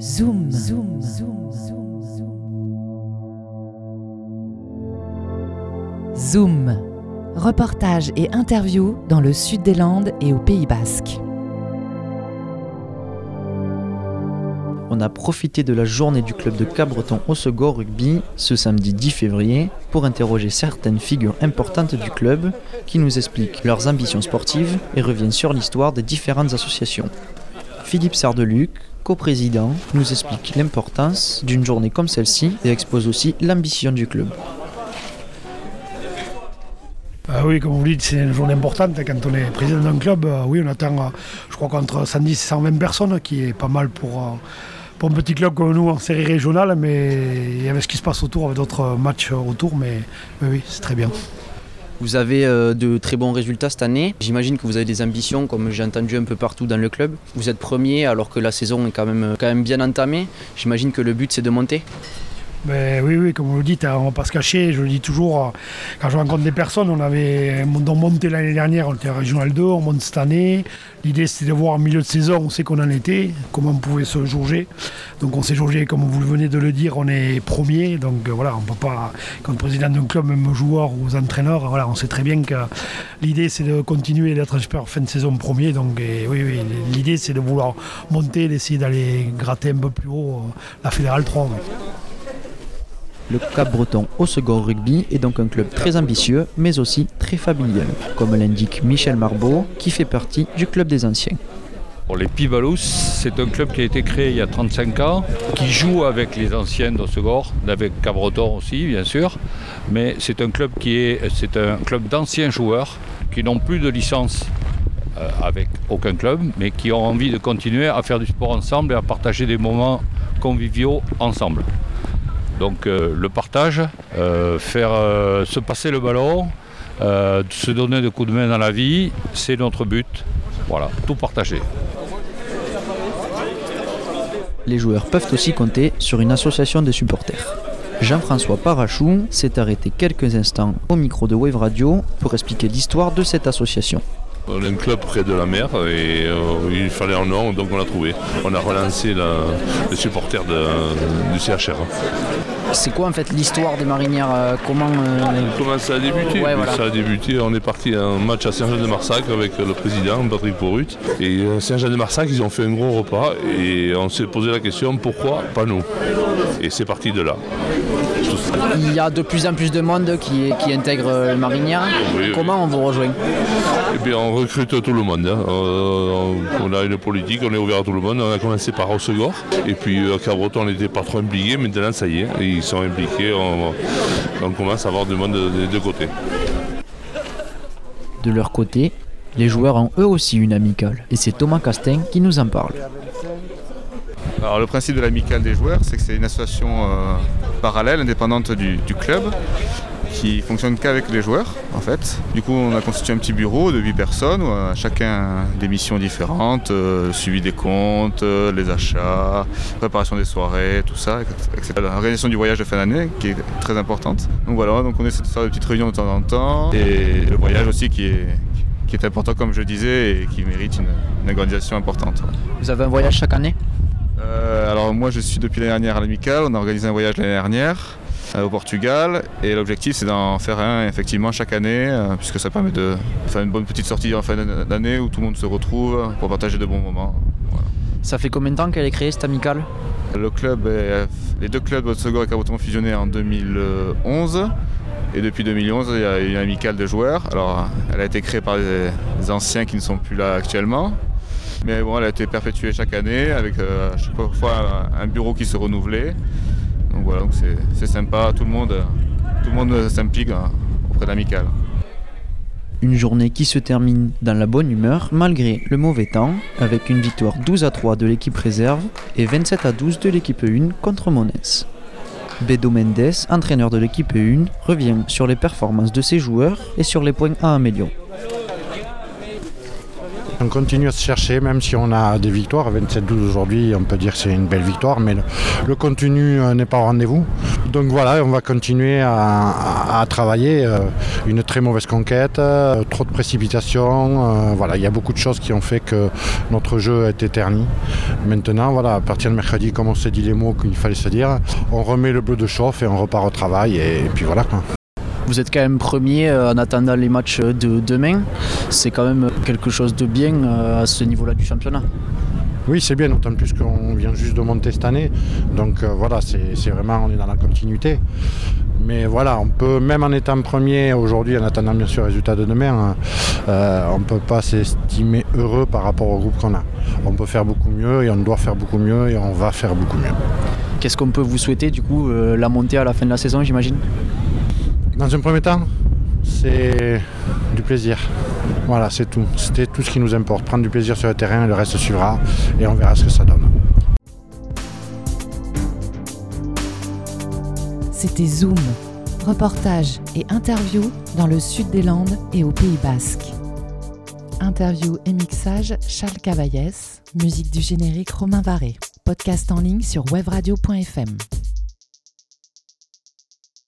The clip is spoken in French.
Zoom. Zoom. Zoom. Zoom. Reportage et interview dans le sud des Landes et au Pays Basque. On a profité de la journée du club de Cabreton Osegor Rugby ce samedi 10 février pour interroger certaines figures importantes du club qui nous expliquent leurs ambitions sportives et reviennent sur l'histoire des différentes associations. Philippe Sardeluc, coprésident, nous explique l'importance d'une journée comme celle-ci et expose aussi l'ambition du club. Ah oui, comme vous dites, c'est une journée importante. Quand on est président d'un club, euh, oui, on attend, euh, je crois, qu'entre 110 et 120 personnes, qui est pas mal pour, euh, pour un petit club comme nous en série régionale. Mais avait ce qui se passe autour, avec d'autres matchs autour. Mais, mais oui, c'est très bien. Vous avez euh, de très bons résultats cette année. J'imagine que vous avez des ambitions, comme j'ai entendu un peu partout dans le club. Vous êtes premier alors que la saison est quand même, quand même bien entamée. J'imagine que le but c'est de monter. Ben oui, oui, comme vous le dites, hein, on ne va pas se cacher. Je le dis toujours, euh, quand je rencontre des personnes, on avait monté l'année dernière, on était à Régional 2, on monte cette année. L'idée c'était de voir en milieu de saison, on sait qu'on en était, comment on pouvait se jauger. Donc on s'est jaugé, comme vous venez de le dire, on est premier. Donc euh, voilà, on ne peut pas, comme président d'un club, même joueur ou aux entraîneurs, voilà, on sait très bien que l'idée c'est de continuer d'être super fin de saison premier. Donc oui, oui, l'idée c'est de vouloir monter, d'essayer d'aller gratter un peu plus haut euh, la Fédérale 3. Le Cap Breton au rugby est donc un club très ambitieux, mais aussi très familial, comme l'indique Michel Marbeau, qui fait partie du club des anciens. Pour les Pivalous, c'est un club qui a été créé il y a 35 ans, qui joue avec les anciens d'Ossegor, avec Cabreton aussi, bien sûr. Mais c'est un club qui est, un club d'anciens joueurs qui n'ont plus de licence euh, avec aucun club, mais qui ont envie de continuer à faire du sport ensemble et à partager des moments conviviaux ensemble. Donc euh, le partage, euh, faire euh, se passer le ballon, se donner des coups de main dans la vie, c'est notre but. Voilà, tout partager. Les joueurs peuvent aussi compter sur une association de supporters. Jean-François Parachou s'est arrêté quelques instants au micro de Wave Radio pour expliquer l'histoire de cette association. On a un club près de la mer et il fallait un nom, donc on l'a trouvé. On a relancé les supporters du CHR. C'est quoi en fait l'histoire des marinières euh, comment, euh, comment ça a débuté Ça a débuté, on est parti à un match à Saint-Jean-de-Marsac avec le président Patrick Porut. Et euh, Saint-Jean-de-Marsac, ils ont fait un gros repas et on s'est posé la question pourquoi pas nous? Et c'est parti de là. Il y a de plus en plus de monde qui, qui intègre les marinières. Comment on vous rejoint? Eh bien, on recrute tout le monde. Hein. on a une politique, on est ouvert à tout le monde. On a commencé par Rossegor. Et puis à Cabreton, on n'était pas trop impliqués. Maintenant, ça y est ils sont impliqués, on, commence à avoir du monde des deux côtés. De leur côté, les joueurs ont eux aussi une amicale, et c'est Thomas Castin qui nous en parle. Alors le principe de l'amicale des joueurs, c'est que c'est une association euh, parallèle, indépendante du club, qui fonctionne qu'avec les joueurs en fait. Du coup on a constitué un petit bureau de 8 personnes, où, euh, chacun des missions différentes, euh, suivi des comptes, euh, les achats, préparation des soirées, tout ça, etc. L'organisation du voyage de fin d'année qui est très importante. Donc voilà, donc on essaie de faire des petites réunions de temps en temps et le voyage aussi qui est, qui est important comme je disais et qui mérite une, organisation importante. Vous avez un voyage chaque année? Alors moi je suis depuis l'année dernière à l'Amical, on a organisé un voyage l'année dernière. Euh, au Portugal. Et l'objectif, c'est d'en faire un effectivement chaque année, euh, puisque ça permet de faire une bonne petite sortie en fin d'année où tout le monde se retrouve pour partager de bons moments. Ça fait combien de temps qu'elle est créée cette amicale? Le club, les deux clubs Haute-Segor et Caboton ont fusionné en 2011. Et depuis 2011, il y a une amicale de joueurs. Alors, elle a été créée par les anciens qui ne sont plus là actuellement. Mais bon, elle a été perpétuée chaque année avec euh, à chaque fois un bureau qui se renouvelait. Donc voilà, c'est sympa, tout le monde, monde s'implique hein, auprès d'Amical. Une journée qui se termine dans la bonne humeur malgré le mauvais temps, avec une victoire 12 à 3 de l'équipe réserve et 27 à 12 de l'équipe 1 contre Monès. Bedo Mendes, entraîneur de l'équipe 1, revient sur les performances de ses joueurs et sur les points à améliorer. On continue à se chercher, même si on a des victoires. 27-12 aujourd'hui, on peut dire que c'est une belle victoire, mais le, contenu euh, n'est pas au rendez-vous. Donc voilà, on va continuer à, travailler. Euh, une très mauvaise conquête, euh, trop de précipitations. voilà, il y a beaucoup de choses qui ont fait que notre jeu est éterni. Maintenant, voilà, à partir de mercredi, comme on s'est dit les mots qu'il fallait se dire, on remet le bleu de chauffe et on repart au travail. Et, puis voilà. Vous êtes quand même premier en attendant les matchs de demain. C'est quand même quelque chose de bien à ce niveau-là du championnat. Oui, c'est bien, d'autant plus qu'on vient juste de monter cette année. Donc euh, voilà, c'est vraiment, on est dans la continuité. Mais voilà, on peut, même en étant premier aujourd'hui, en attendant bien sûr le résultat de demain, hein, euh, on ne peut pas s'estimer heureux par rapport au groupe qu'on a. On peut faire beaucoup mieux et on doit faire beaucoup mieux et on va faire beaucoup mieux. Qu'est-ce qu'on peut vous souhaiter du coup euh, La montée à la fin de la saison, j'imagine? Dans un premier temps, c'est du plaisir. Voilà, c'est tout. C'était tout ce qui nous importe. Prendre du plaisir sur le terrain, le reste suivra et on verra ce que ça donne. C'était Zoom, reportage et interview dans le sud des Landes et au Pays Basque. Interview et mixage Charles Cavaillès, musique du générique Romain Varé. Podcast en ligne sur webradio.fm.